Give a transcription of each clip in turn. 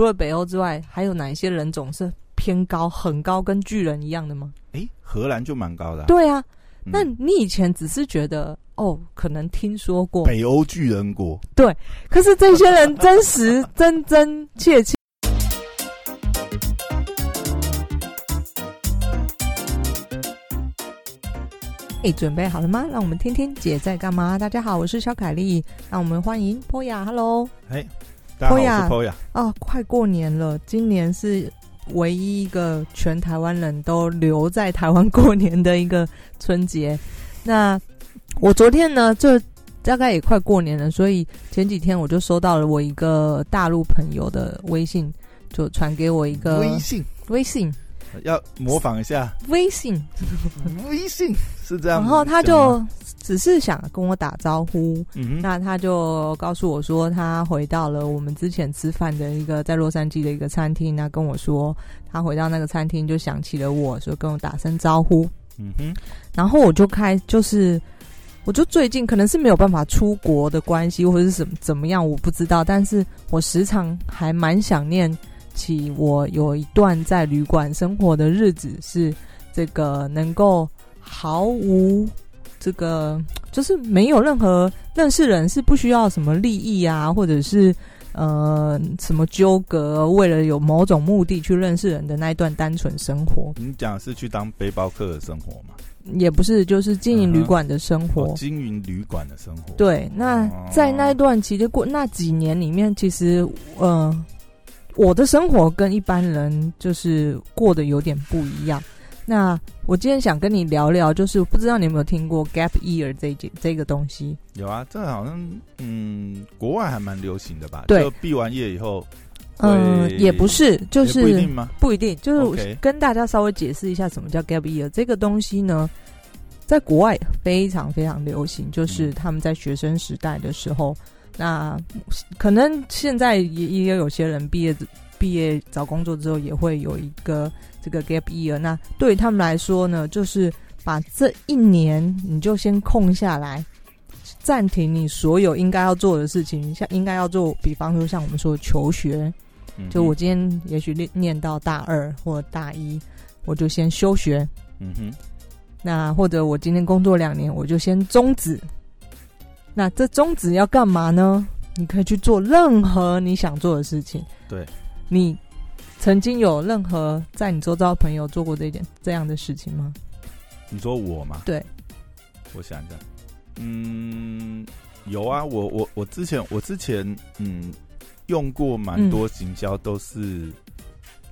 除了北欧之外，还有哪一些人种是偏高、很高，跟巨人一样的吗？诶，荷兰就蛮高的、啊。对啊，嗯那你以前只是觉得哦，可能听说过，北欧巨人国，对可是这些人真实、真真切切。哎，准备好了吗？让我们听听姐在干嘛。大家好，我是小凯丽，让我们欢迎 Poya。Hello，哎，大家好，我 Poya 是 Poya。哦，快过年了，今年是唯一一个全台湾人都留在台湾过年的一个春节。那我昨天呢，就大概也快过年了，所以前几天我就收到了我一个大陆朋友的微信，就传给我一个微信微信要模仿一下，微信，微信是这样然。后他就只是想跟我打招呼，嗯哼，那他就告诉我说，他回到了我们之前吃饭的一个在洛杉矶的一个餐厅，那跟我说，他回到那个餐厅就想起了我，说跟我打声招呼，嗯哼，然后我就开就是。我就最近可能是没有办法出国的关系，或者是怎么怎么样，我不知道。但是我时常还蛮想念起我有一段在旅馆生活的日子，是这个能够毫无这个，就是没有任何认识人是不需要什么利益啊，或者是呃什么纠葛，为了有某种目的去认识人的那一段单纯生活，你讲是去当背包客的生活吗？也不是就是经营旅馆的生活。哦，经营旅馆的生活。，对，那哦在那一段期间过那几年里面，其实呃，我的生活跟一般人就是过得有点不一样。那我今天想跟你聊聊，就是不知道你有没有听过 gap year 这一件这个东西？有啊，这好像嗯，国外还蛮流行的吧？对就毕完业以后，嗯、也不是，就也不一是定吗？不一定，就是跟大家稍微解释一下什么叫 gap year 这个东西呢，在国外非常非常流行，就是嗯他们在学生时代的时候，那可能现在也也有些人毕业毕业找工作之后也会有一个这个 gap year。那对于他们来说呢，就是把这一年你就先空下来。暂停你所有应该要做的事情，像应该要做，比方说像我们说求学，就我今天也许念念到大二或大一，我就先休学。嗯哼，那或者我今天工作两年，我就先终止。那这宗旨要干嘛呢？你可以去做任何你想做的事情。对，你曾经有任何在你周遭的朋友做过这件这样的事情吗？你说我吗？对，我想一下，嗯，有啊，我我我之前我之前嗯用过蛮多行销，都是，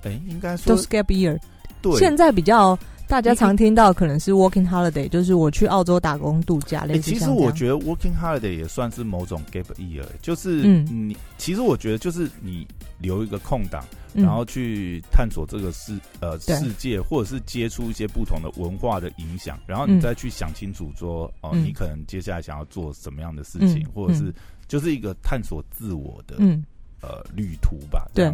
哎、应该说都是 gap year。对，现在比较大家常听到可能是 working holiday，就是我去澳洲打工度假，哎、类似其实我觉得 working holiday 也算是某种 gap year，就是嗯。你，其实我觉得就是你留一个空档，嗯。然后去探索这个世呃世界，或者是接触一些不同的文化的影响，然后嗯你再去想清楚说，哦、嗯。你可能接下来想要做什么样的事情，嗯。或者是嗯。就是一个探索自我的、嗯。呃旅途吧。对。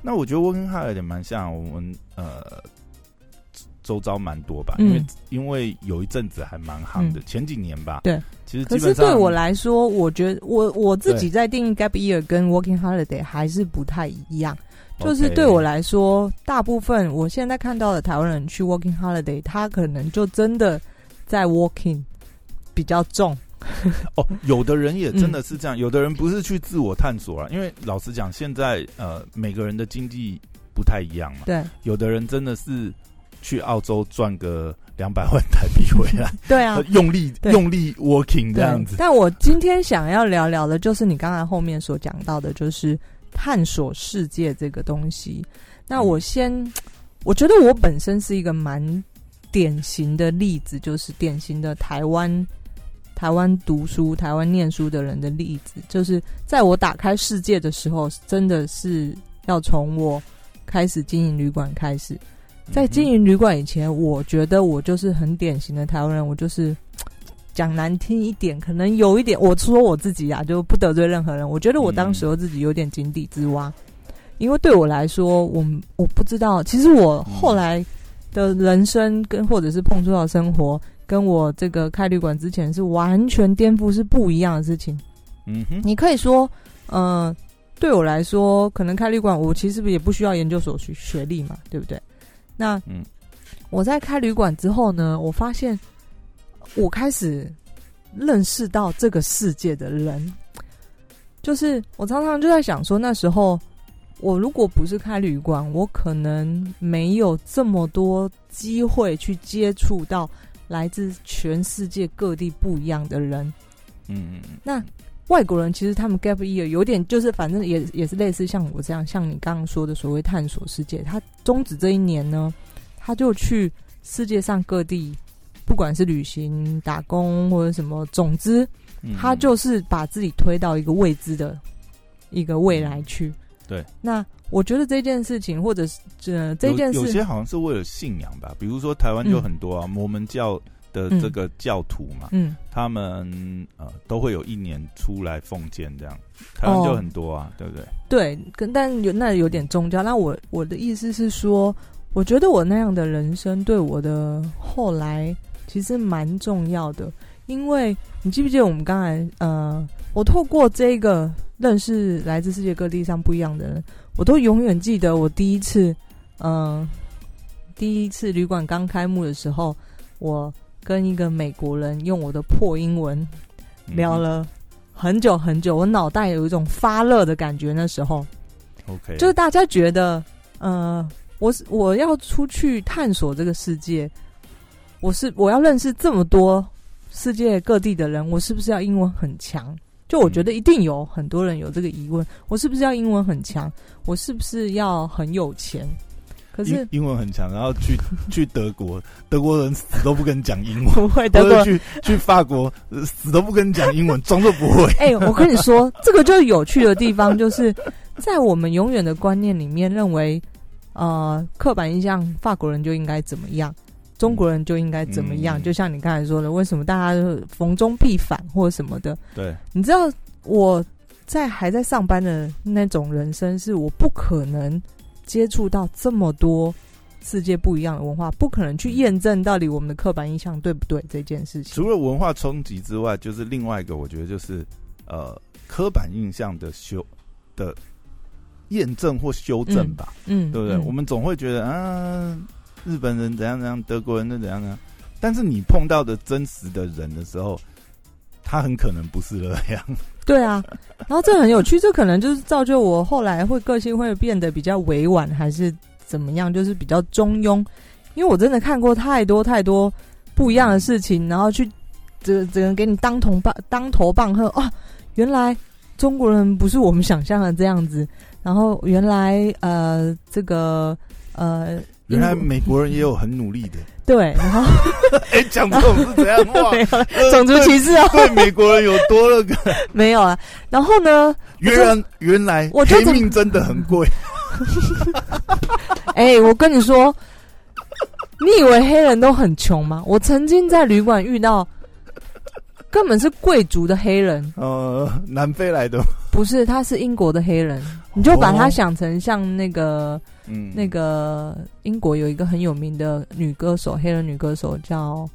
那我觉得 working holiday 蛮像我们呃周遭蛮多吧，嗯因为因为有一阵子还蛮夯的，前几年吧。对，其实可是对我来说，我觉得我我自己在定义 gap year 跟 working holiday 还是不太一样。就是对我来说，大部分我现在看到的台湾人去 working holiday，他可能就真的在 working 比较重。哦，有的人也真的嗯是这样，有的人不是去自我探索啊，因为老实讲，现在呃每个人的经济不太一样嘛，对有的人真的是去澳洲赚个两百万台币回来，对啊呃，用力用力 working 这样子。但我今天想要聊聊的，就是你刚才后面所讲到的，就是探索世界这个东西。那我先，我觉得我本身是一个蛮典型的例子，就是典型的台湾台湾读书、台湾念书的人的例子。就是在我打开世界的时候，真的是要从我开始经营旅馆开始。在经营营旅馆以前，我觉得我就是很典型的台湾人，我就是 讲难听一点，可能有一点，我说我自己啊，就不得罪任何人。我觉得我当时候自己有点井底之蛙，因为对我来说，我我不知道，其实我后来的人生跟或者是碰触到生活，跟我这个开旅馆之前是完全颠覆，是不一样的事情。嗯哼，你可以说，呃，对我来说，可能开旅馆，我其实也不需要研究所学学历嘛，对不对？那嗯。我在开旅馆之后呢，我发现我开始认识到这个世界的人，就是我常常就在想说，那时候我如果不是开旅馆，我可能没有这么多机会去接触到来自全世界各地不一样的人。嗯嗯嗯，那外国人其实他们 gap year 有点就是，反正也也是类似像我这样，像你刚刚说的所谓探索世界。他终止这一年呢，他就去世界上各地，不管是旅行、打工或者什么，总之嗯他就是把自己推到一个未知的一个未来去。对，那我觉得这件事情，或者是这这件事，有有些好像是为了信仰吧，比如说台湾就很多啊，摩门教的这个教徒嘛，嗯，他们呃都会有一年出来奉献这样，台湾就很多啊，对不对？对，跟但有那有点宗教。那我我的意思是说，我觉得我那样的人生对我的后来其实蛮重要的，因为你记不记得我们刚才呃，我透过这个认识来自世界各地上不一样的人，我都永远记得我第一次，嗯、第一次旅馆刚开幕的时候，我跟一个美国人用我的破英文嗯聊了很久很久，我脑袋有一种发热的感觉。那时候，OK，就是大家觉得，呃，我是我要出去探索这个世界，我是我要认识这么多世界各地的人，我是不是要英文很强？就我觉得一定有很多人有这个疑问，我是不是要英文很强？我是不是要很有钱？可是英英文很强，然后去 去德国，德国人死都不跟你讲英文，不会，德国去去法国，呃死都不跟你讲英文，装作不会。哎、我跟你说，这个就是有趣的地方，就是在我们永远的观念里面，认为呃刻板印象，法国人就应该怎么样，中国人就应该怎么样。嗯就像你刚才说的，为什么大家都逢中必反或者什么的？对，你知道我在还在上班的那种人生，是我不可能接触到这么多世界不一样的文化，不可能去验证到底我们的刻板印象对不对这件事情。除了文化冲击之外，就是另外一个，我觉得就是呃刻板印象的修的验证或修正吧，嗯，对不对？嗯我们总会觉得啊，日本人怎样怎样，德国人怎样怎样，但是你碰到的真实的人的时候，他很可能不是那样。对啊，然后这很有趣，这可能就是造就我后来会个性会变得比较委婉，还是怎么样，就是比较中庸。因为我真的看过太多太多不一样的事情，然后去只只能给你当头棒当头棒喝啊！原来中国人不是我们想象的这样子，然后原来呃这个呃原来美国人也有很努力的，对，然后 哎、讲这种是怎样哇？没有了呃种族歧视哦，对美国人有多那个，没有啊。然后呢，原来原来黑命真的很贵，哎、我跟你说，你以为黑人都很穷吗？我曾经在旅馆遇到，根本是贵族的黑人，呃，南非来的，不是，他是英国的黑人。你就把他哦。想成像那个、嗯，那个英国有一个很有名的女歌手，黑人女歌手叫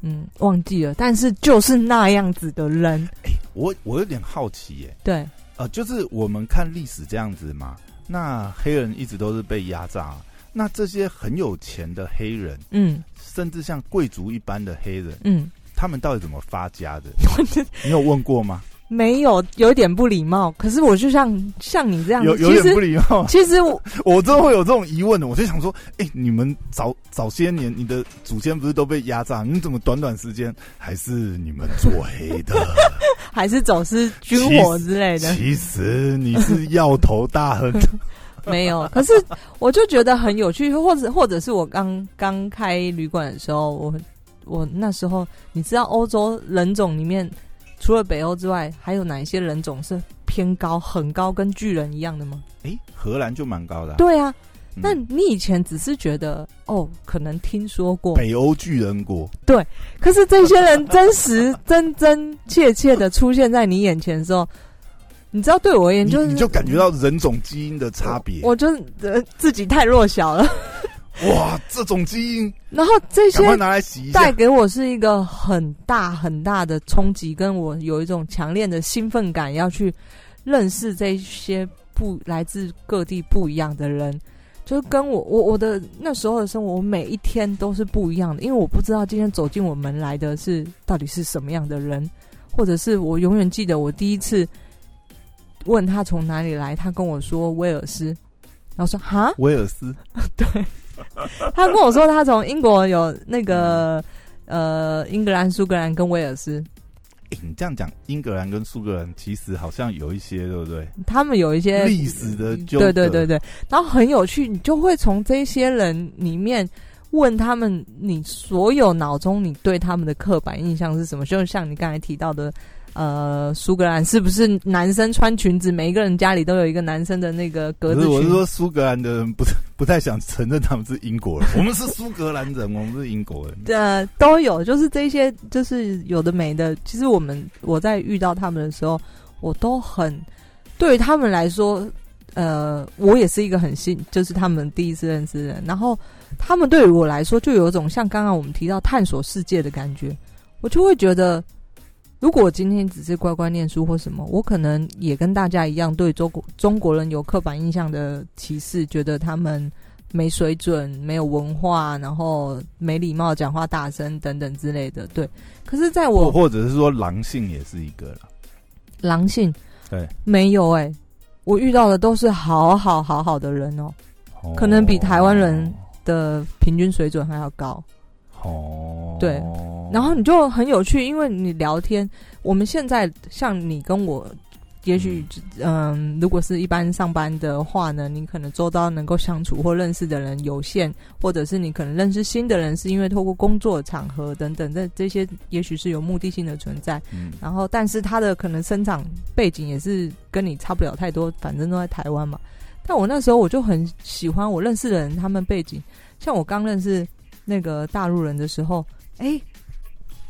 嗯忘记了，但是就是那样子的人，我我有点好奇耶，对，呃，就是我们看历史这样子嘛，那黑人一直都是被压榨，那这些很有钱的黑人，嗯。甚至像贵族一般的黑人，嗯，他们到底怎么发家的？你有问过吗？没有有一点不礼貌，可是我就像像你这样，有有点不礼貌。其实我 我真的会有这种疑问的，我就想说，哎、你们早早些年你的祖先不是都被压榨，你怎么短短时间还是你们做黑的？还是走私军火之类的。其实你是要头大亨，没有，可是我就觉得很有趣，或者或者是我刚刚开旅馆的时候，我我那时候你知道欧洲人种里面除了北欧之外，还有哪一些人种是偏高、很高，跟巨人一样的吗？诶、荷兰就蛮高的、啊。对啊，嗯那你以前只是觉得哦，可能听说过，北欧巨人国，对可是这些人真实、真真切切的出现在你眼前的时候，你知道，对我而言就是你就感觉到人种基因的差别。我就呃自己太弱小了，哇，这种基因然后这些拿来洗一下。带。给我是一个很大很大的冲击，跟我有一种强烈的兴奋感，要去认识这些不来自各地不一样的人，就是跟我我我的那时候的生活，我每一天都是不一样的，因为我不知道今天走进我门来的是到底是什么样的人，或者是我永远记得我第一次问他从哪里来，他跟我说威尔斯，然后说哈，威尔斯，对，他跟我说他从英国有那个呃英格兰、苏格兰跟威尔斯。欸你这样讲，英格兰跟苏格兰其实好像有一些，对不对？他们有一些历史的纠对对对对，然后很有趣，你就会从这些人里面问他们，你所有脑中你对他们的刻板印象是什么？就像你刚才提到的，呃，苏格兰是不是男生穿裙子，每一个人家里都有一个男生的那个格子裙，我是？说苏格兰的人不不太想承认他们是英国人，我们是苏格兰人，我们是英国人。呃，都有，就是这些，就是有的没的。其实我们我在遇到他们的时候，我都很对于他们来说，呃，我也是一个很新，就是他们第一次认识的人。然后他们对于我来说，就有一种像刚刚我们提到探索世界的感觉。我就会觉得，如果我今天只是乖乖念书或什么，我可能也跟大家一样，对中国中国人有刻板印象的歧视，觉得他们没水准、没有文化，然后没礼貌、讲话大声等等之类的。对，可是在我或者是说狼性也是一个了。狼性对，没有哎、我遇到的都是好好好好的人哦，可能比台湾人的平均水准还要高。哦，对然后你就很有趣，因为你聊天，我们现在像你跟我，也许嗯、如果是一般上班的话呢，你可能周遭能够相处或认识的人有限，或者是你可能认识新的人，是因为透过工作场合等等，这这些也许是有目的性的存在。嗯，然后，但是他的可能生长背景也是跟你差不了太多，反正都在台湾嘛。但我那时候我就很喜欢我认识的人，他们背景，像我刚认识那个大陆人的时候，哎，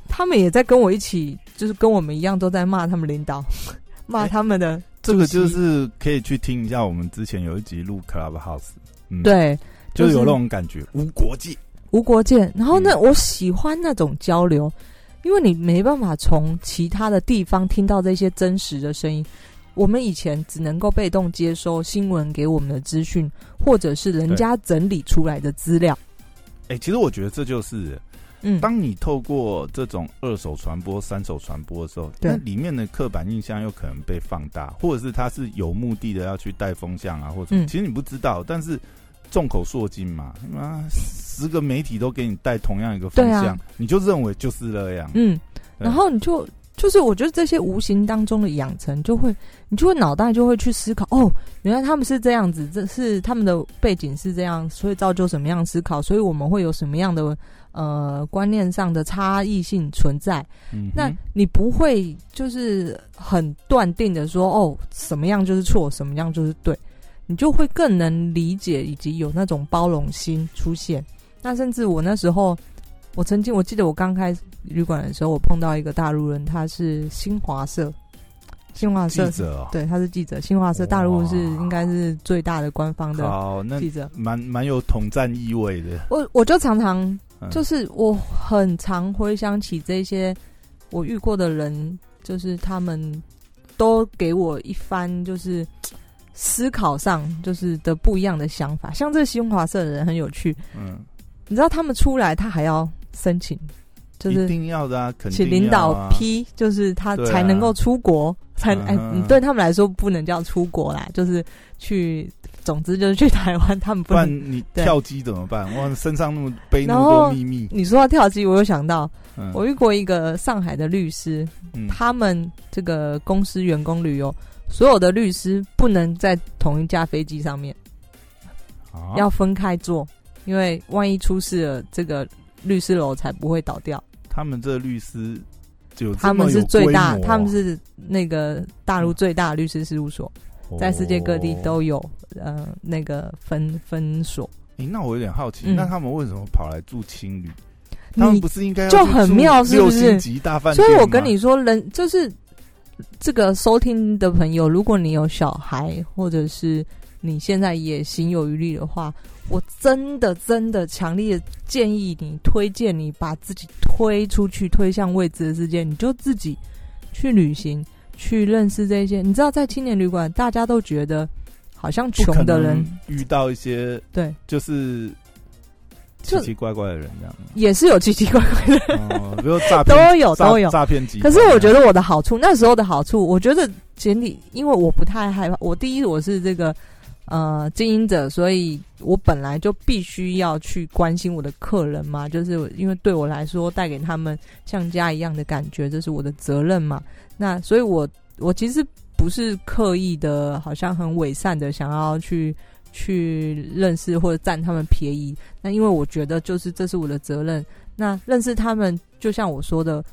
他们也在跟我一起，就是跟我们一样都在骂他们领导，骂他们的这个就是可以去听一下我们之前有一集录 Clubhouse，嗯，，对就是有就是那种感觉，无国界。无国界。然后呢，嗯我喜欢那种交流，因为你没办法从其他的地方听到这些真实的声音。我们以前只能够被动接收新闻给我们的资讯，或者是人家整理出来的资料。哎、其实我觉得这就是，嗯，当你透过这种二手传播、三手传播的时候，那里面的刻板印象又可能被放大，或者是他是有目的的要去带风向啊，或者、嗯。其实你不知道，但是众口铄金嘛，啊，十个媒体都给你带同样一个风向，啊。你就认为就是那样。嗯，然后你就就是我觉得这些无形当中的养成，就会你就会脑袋就会去思考，哦，原来他们是这样子，这是他们的背景是这样，所以造就什么样思考，所以我们会有什么样的呃观念上的差异性存在。嗯，那你不会就是很断定的说，哦，什么样就是错，什么样就是对，你就会更能理解以及有那种包容心出现。那甚至我那时候，我曾经我记得我刚开旅馆的时候，我碰到一个大陆人，他是新华社，新华记社者哦，对，他是记者，新华社大陆是应该是最大的官方的记者。蛮蛮有统战意味的，我我就常常嗯就是我很常回想起这些我遇过的人，就是他们都给我一番就是思考上就是的不一样的想法。像这个新华社的人很有趣，嗯，你知道他们出来他还要申请，就是一是定要的啊，肯定请领导批，就是他才能够出国，才哎你对他们来说不能叫出国啦，就是去，总之就是去台湾，他们不不然能。你跳机怎么办？哇，身上那么背那么多秘密，你说到跳机，我又想到嗯。我遇过一个上海的律师，嗯。他们这个公司员工旅游，所有的律师不能在同一架飞机上面，啊？要分开坐，因为万一出事了，这个律师楼才不会倒掉。他们这律师就他们是最大，他们是是那个大陆最大的律师事务所，在世界各地都有呃那个分分所。诶那我有点好奇，嗯那他们为什么跑来住青旅？他们不是应该就很妙是不是六星级大饭店？所以我跟你说，人就是这个收听的朋友，如果你有小孩，或者是你现在也心有余力的话，我真的真的强烈建议你，推荐你把自己推出去，推向未知的世界，你就自己去旅行，去认识这些。你知道，在青年旅馆，大家都觉得好像穷的人遇到一些对，就是奇奇怪怪的人这样。也是有奇奇怪怪的人，哦，比如诈骗都有都有。诈骗集可是我觉得我的好处，那时候的好处，我觉得简体，因为我不太害怕。我第一，我是这个呃经营者，所以我本来就必须要去关心我的客人嘛，就是因为对我来说，带给他们像家一样的感觉，这是我的责任嘛。那所以我我其实不是刻意的，好像很伪善的想要去去认识或者占他们便宜。那因为我觉得就是这是我的责任。那认识他们，就像我说的，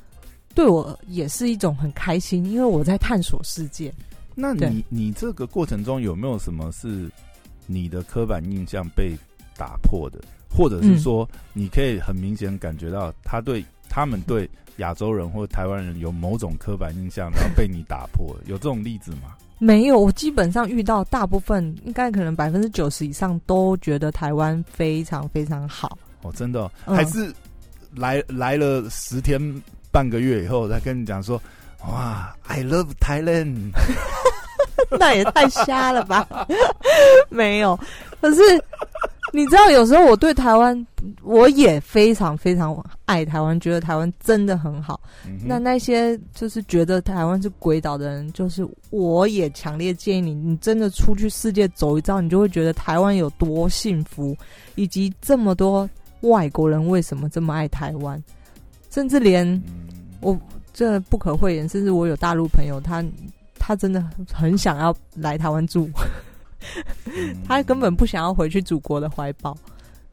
对我也是一种很开心，因为我在探索世界。那你你这个过程中有没有什么是你的刻板印象被打破的，或者是说你可以很明显感觉到他对他们对亚洲人或台湾人有某种刻板印象，然后被你打破，有这种例子吗？没有，我基本上遇到大部分，应该可能百分之九十以上都觉得台湾非常非常好。哦，真的哦、嗯。还是来来了十天半个月以后，再跟你讲说，哇，I love Thailand，那也太瞎了吧？没有，可是你知道，有时候我对台湾，我也非常非常爱台湾，觉得台湾真的很好。嗯那那些就是觉得台湾是鬼岛的人，就是我也强烈建议你，你真的出去世界走一遭，你就会觉得台湾有多幸福，以及这么多外国人为什么这么爱台湾，甚至连嗯我这不可讳言，甚至我有大陆朋友，他他真的很想要来台湾住，嗯 他根本不想要回去祖国的怀抱。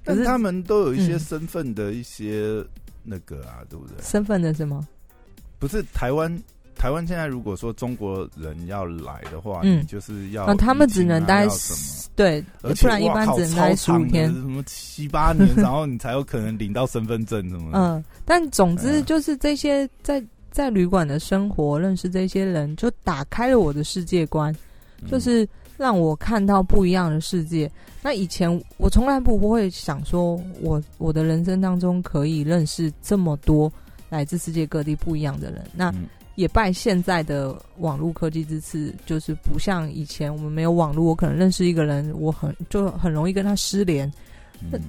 可是他们都有一些嗯身份的一些那个啊，对不对？身份的是吗？不是台湾，台湾现在如果说中国人要来的话，嗯你就是要啊，他们只能待对，而且不然一般只能待十五天。什么七八年，然后你才有可能领到身份证，什么。嗯，但总之嗯就是这些在在旅馆的生活，认识这些人，就打开了我的世界观，嗯就是让我看到不一样的世界。那以前我从来不会想说我我的人生当中可以认识这么多来自世界各地不一样的人。那嗯也拜现在的网络科技之赐，就是不像以前我们没有网络，我可能认识一个人，我很就很容易跟他失联。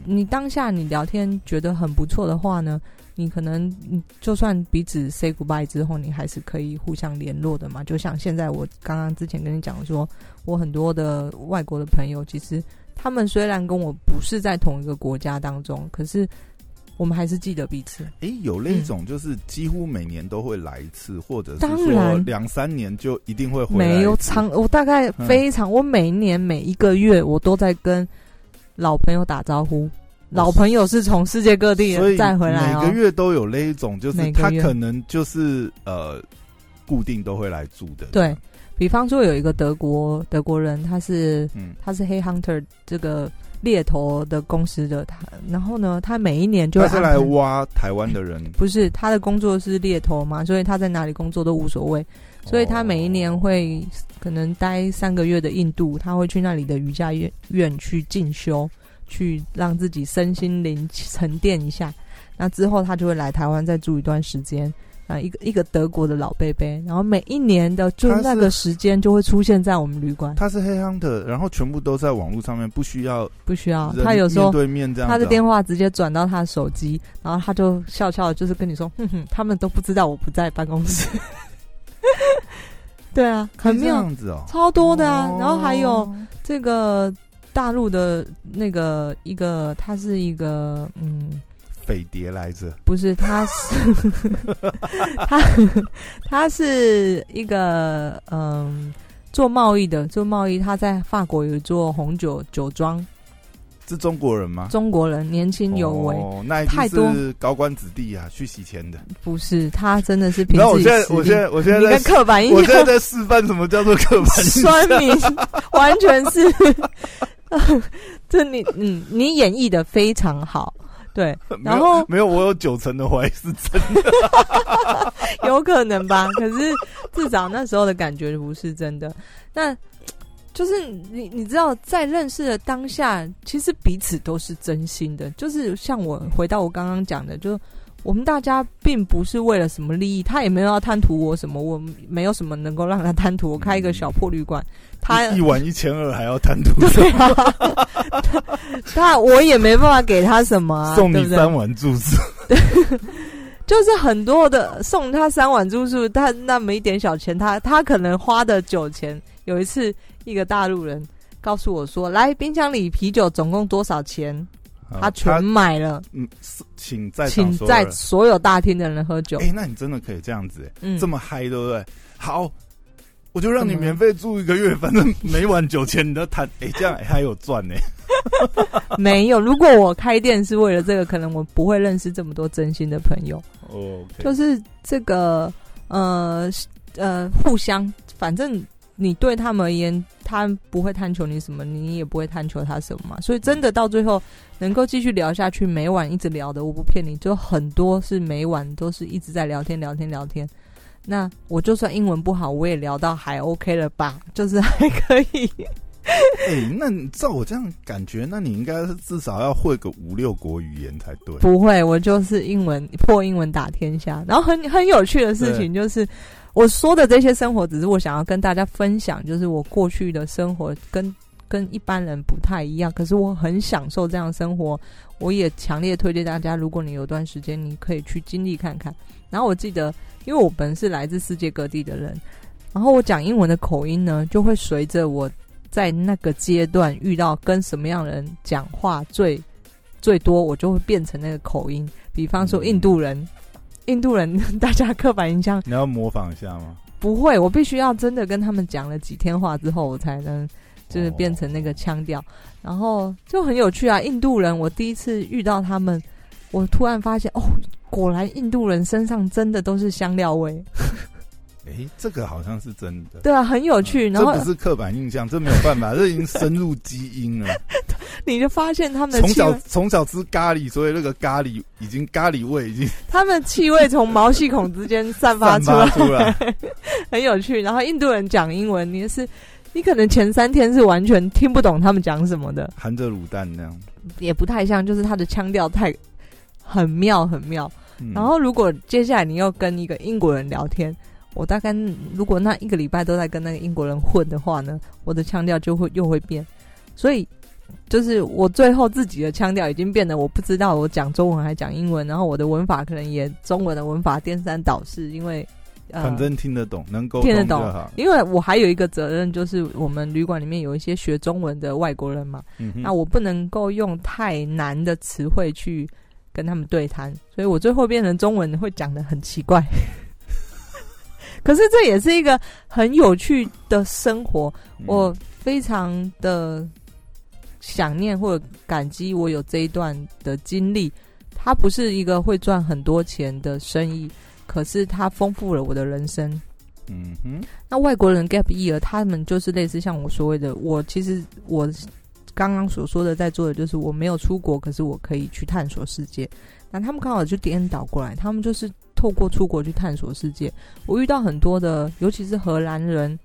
你当下你聊天觉得很不错的话呢，你可能就算彼此 say goodbye 之后，你还是可以互相联络的嘛。就像现在我刚刚之前跟你讲说，我很多的外国的朋友，其实他们虽然跟我不是在同一个国家当中，可是我们还是记得彼此。诶，有那种就是几乎每年都会来一次，或者是当说然两三年就一定会回来。没有长，我大概嗯非常，我每一年每一个月我都在跟老朋友打招呼。老朋友是从世界各地再回来哦每个。月都有那一种，就是他可能就是呃固定都会来住的。对，比方说有一个德国德国人，他是嗯他是黑 hunter 这个猎头的公司的他，然后呢，他每一年就会他是来挖台湾的人，不是他的工作是猎头嘛，所以他在哪里工作都无所谓，所以他每一年会可能待三个月的印度，他会去那里的瑜伽院院去进修，去让自己身心灵沉淀一下。那之后他就会来台湾再住一段时间。啊，一个一个德国的老贝贝，然后每一年的就那个时间就会出现在我们旅馆，他是黑 hunter，然后全部都在网络上面，不需要不需要他有时候面对面这样。他的电话直接转到他的手机，然后他就笑笑的，就是跟你说，哼哼，他们都不知道我不在办公室。对啊，很这妙，样子哦，超多的啊。哦然后还有这个大陆的那个一个，他是一个嗯，匪谍来着，不是，他是 他他是一个嗯做贸易的，做贸易，他在法国有做红酒酒庄，是中国人吗？中国人年轻有为。哦，那一太多是高官子弟啊，去洗钱的。不是，他真的是凭然后我现在，我现在，我现在刻板印我现在在示范什么叫做刻板印象。酸民，完全是，这你嗯，你演绎的非常好，对，没有然后没有，我有九成的怀疑是真的。有可能吧，可是至少那时候的感觉不是真的。那就是你你知道，在认识的当下，其实彼此都是真心的。就是像我回到我刚刚讲的，就我们大家并不是为了什么利益，他也没有要贪图我什么，我没有什么能够让他贪图。我开一个小破旅馆，他一晚一千二还要贪图，对啊，他我也没办法给他什么，送你三碗住宿，就是很多的送他三碗住宿，他那么一点小钱，他他可能花的酒钱。有一次，一个大陆人告诉我说：“来，冰箱里啤酒总共多少钱？”他全买了。嗯，请在请在所有大厅的人喝酒。哎，那你真的可以这样子，嗯，这么嗨，对不对？好，我就让你免费住一个月，反正每晚九千你都谈。哎，这样还有赚呢。没有，如果我开店是为了这个，可能我不会认识这么多真心的朋友。哦，就是这个，呃呃，互相，反正。你对他们而言，他不会探求你什么，你也不会探求他什么嘛。所以真的到最后能够继续聊下去，每晚一直聊的，我不骗你，就很多是每晚都是一直在聊天，聊天，聊天。那我就算英文不好，我也聊到还 OK 了吧？就是还可以。哎，那照我这样感觉，那你应该是至少要会个五六国语言才对。不会，我就是英文破英文打天下。然后很很有趣的事情就是。我说的这些生活，只是我想要跟大家分享，就是我过去的生活跟跟一般人不太一样，可是我很享受这样生活。我也强烈推荐大家，如果你有段时间，你可以去经历看看。然后我记得，因为我本是来自世界各地的人，然后我讲英文的口音呢，就会随着我在那个阶段遇到跟什么样人讲话最最多，我就会变成那个口音。比方说印度人。印度人，大家刻板印象，你要模仿一下吗？不会，我必须要真的跟他们讲了几天话之后，我才能就是变成那个腔调，然后就很有趣啊。印度人，我第一次遇到他们，我突然发现，哦，果然印度人身上真的都是香料味。哎，这个好像是真的。对啊，很有趣。然后这不是刻板印象，这没有办法，这已经深入基因了。你就发现他们从小从小吃咖喱，所以那个咖喱已经咖喱味已经。他们气味从毛细孔之间散发出来，很有趣。然后印度人讲英文，你是你可能前三天是完全听不懂他们讲什么的，含着卤蛋那样，也不太像，就是他的腔调太很妙很妙。然后如果接下来你又跟一个英国人聊天。我大概如果那一个礼拜都在跟那个英国人混的话呢，我的腔调就会又会变，所以就是我最后自己的腔调已经变得我不知道我讲中文还讲英文，然后我的文法可能也中文的文法颠三倒四，因为 反正听得懂，能够听得懂。因为我还有一个责任，就是我们旅馆里面有一些学中文的外国人嘛，那我不能够用太难的词汇去跟他们对谈，所以我最后变成中文会讲的很奇怪。可是这也是一个很有趣的生活，我非常的想念或者感激我有这一段的经历。它不是一个会赚很多钱的生意，可是它丰富了我的人生。嗯哼，那外国人 gap year，他们就是类似像我所谓的，我其实我刚刚所说的在做的就是我没有出国，可是我可以去探索世界。那他们刚好就颠倒过来，他们就是。透过出国去探索世界，我遇到很多的，尤其是荷兰人，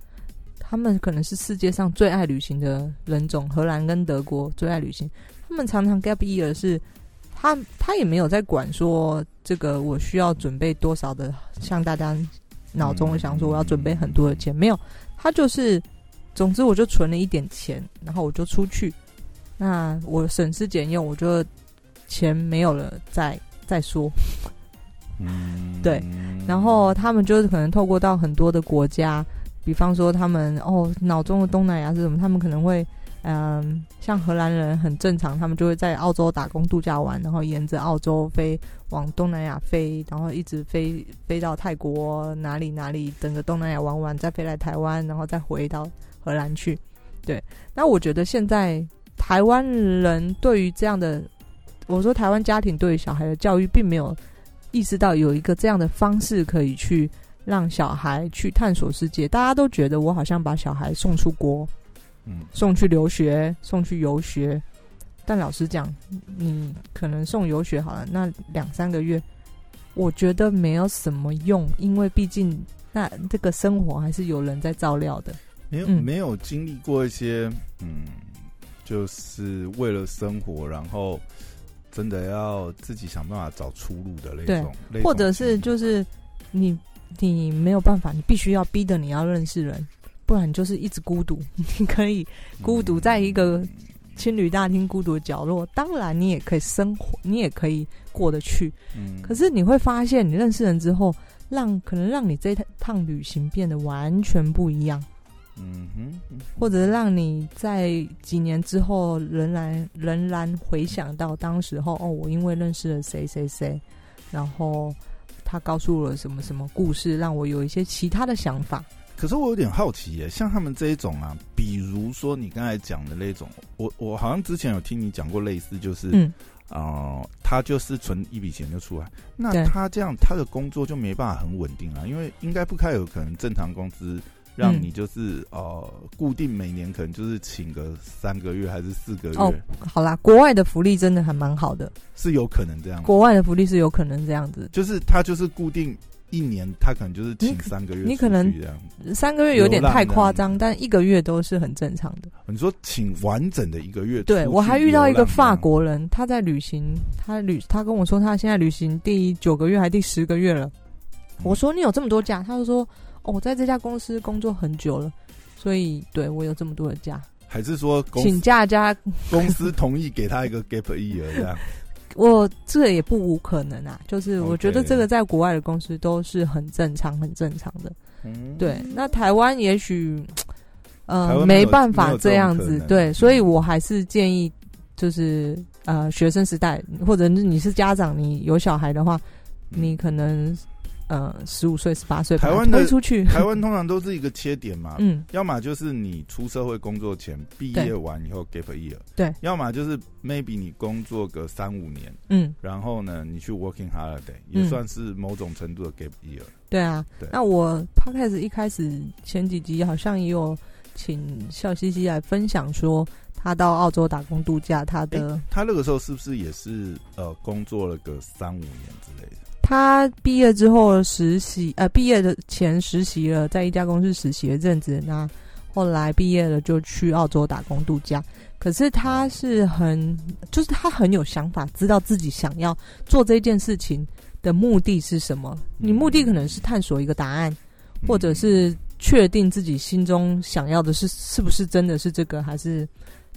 他们可能是世界上最爱旅行的人种。荷兰跟德国最爱旅行，他们常常 gap year 是，他他也没有在管说这个我需要准备多少的，像大家脑中想说我要准备很多的钱，没有，他就是，总之我就存了一点钱，然后我就出去，那我省吃俭用，我就钱没有了再再说。对，然后他们就是可能透过到很多的国家，比方说他们哦脑中的东南亚是什么？他们可能会嗯，像荷兰人很正常，他们就会在澳洲打工度假玩，然后沿着澳洲飞往东南亚飞，然后一直飞飞到泰国哪里哪里，整个东南亚玩完再飞来台湾，然后再回到荷兰去。对，那我觉得现在台湾人对于这样的，我说台湾家庭对于小孩的教育并没有。意识到有一个这样的方式可以去让小孩去探索世界，大家都觉得我好像把小孩送出国，嗯，送去留学，送去游学。但老实讲，你可能送游学好了，那两三个月，我觉得没有什么用，因为毕竟那这个生活还是有人在照料的。没有没有经历过一些，嗯，就是为了生活，然后。真的要自己想办法找出路的那种，或者是就是你你没有办法，你必须要逼着你要认识人，不然你就是一直孤独。你可以孤独在一个青旅大厅孤独的角落，当然你也可以生活，你也可以过得去。嗯，可是你会发现，你认识人之后，让可能让你这趟旅行变得完全不一样，嗯哼，嗯或者让你在几年之后仍然仍然回想到当时候哦，我因为认识了谁谁谁，然后他告诉我了什么什么故事，让我有一些其他的想法。可是我有点好奇耶，像他们这一种啊，比如说你刚才讲的那种，我我好像之前有听你讲过类似，就是嗯，哦，他就是存一笔钱就出来，那他这样他的工作就没办法很稳定啊，因为应该不开有可能正常工资让嗯。你就是、呃固定每年可能就是请个三个月还是四个月，哦好啦，国外的福利真的还蛮好的，是有可能这样，国外的福利是有可能这样子，就是他就是固定一年，他可能就是请三个月你可能。三个月有点太夸张，但一个月都是很正常的。你说请完整的一个月对我还遇到一个法国人，他在旅行，他旅他跟我说他现在旅行第九个月还第十个月了。我说你有这么多假，他就说哦，我在这家公司工作很久了，所以对我有这么多的假，还是说请假加 公司同意给他一个 gap year 这样？我这个也不无可能啊，就是我觉得这个在国外的公司都是很正常、很正常的。嗯，对，那台湾也许台呃没办法这样，子对，嗯所以我还是建议就是呃学生时代，或者是你是家长，你有小孩的话，嗯你可能呃十五岁、十八岁台湾的推出去，台湾通常都是一个切点嘛，嗯要么就是你出社会工作前毕业完以后 gap year，对，要么就是 maybe 你工作个三五年，嗯，然后呢你去 working holiday，也嗯算是某种程度的 gap year。对啊对。那我 podcast 一开始前几集好像也有请笑嘻嘻来分享说。他到澳洲打工度假，他的、他那个时候是不是也是呃工作了个三五年之类的？他毕业之后实习，呃，毕业的前实习了，在一家公司实习了一阵子。那后来毕业了就去澳洲打工度假。可是他是很，就是他很有想法，知道自己想要做这件事情的目的是什么。你目的可能是探索一个答案，或者是确定自己心中想要的是是不是真的是这个，还是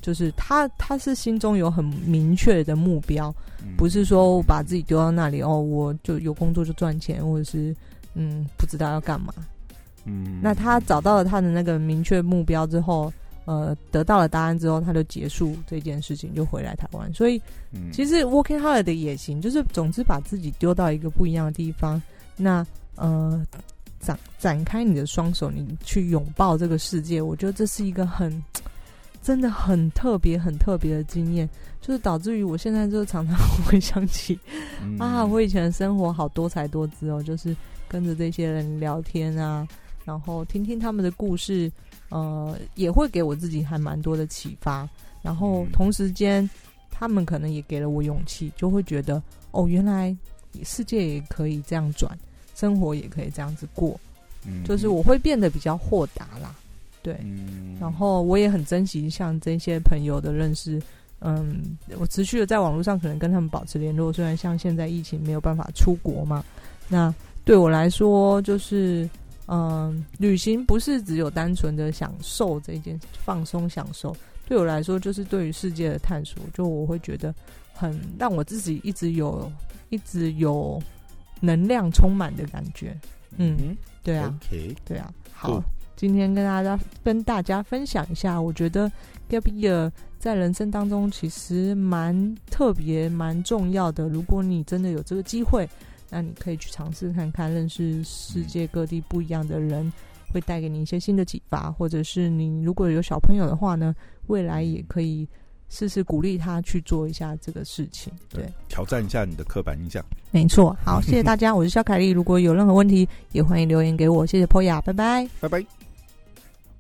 就是他他是心中有很明确的目标。嗯不是说我把自己丢到那里哦，我就有工作就赚钱，或者是嗯不知道要干嘛。嗯那他找到了他的那个明确目标之后，呃，得到了答案之后，他就结束这件事情，就回来台湾。所以嗯其实 working hard 的也行，就是总之把自己丢到一个不一样的地方，那呃展展开你的双手，你去拥抱这个世界。我觉得这是一个很真的很特别、很特别的经验，就是导致于我现在就常常回想起嗯啊，我以前的生活好多才多姿哦，就是跟着这些人聊天啊，然后听听他们的故事，呃，也会给我自己还蛮多的启发。然后嗯同时间，他们可能也给了我勇气，就会觉得哦，原来世界也可以这样转，生活也可以这样子过，嗯就是我会变得比较豁达啦。对，嗯然后我也很珍惜像这些朋友的认识，嗯，我持续的在网络上可能跟他们保持联络。虽然像现在疫情没有办法出国嘛，那对我来说就是，嗯，旅行不是只有单纯的享受这一件放松享受，对我来说就是对于世界的探索。就我会觉得很让我自己一直有一直有能量充满的感觉。嗯嗯对啊。对啊，好今天跟大家跟大家分享一下，我觉得 gap year 在人生当中其实蛮特别、蛮重要的。如果你真的有这个机会，那你可以去尝试看看，认识世界各地不一样的人，会带给你一些新的启发。或者是你如果有小朋友的话呢，未来也可以试试鼓励他去做一下这个事情。对，挑战一下你的刻板印象。没错。好，谢谢大家，我是肖凯丽。如果有任何问题，也欢迎留言给我。谢谢 Poya，拜拜。拜拜。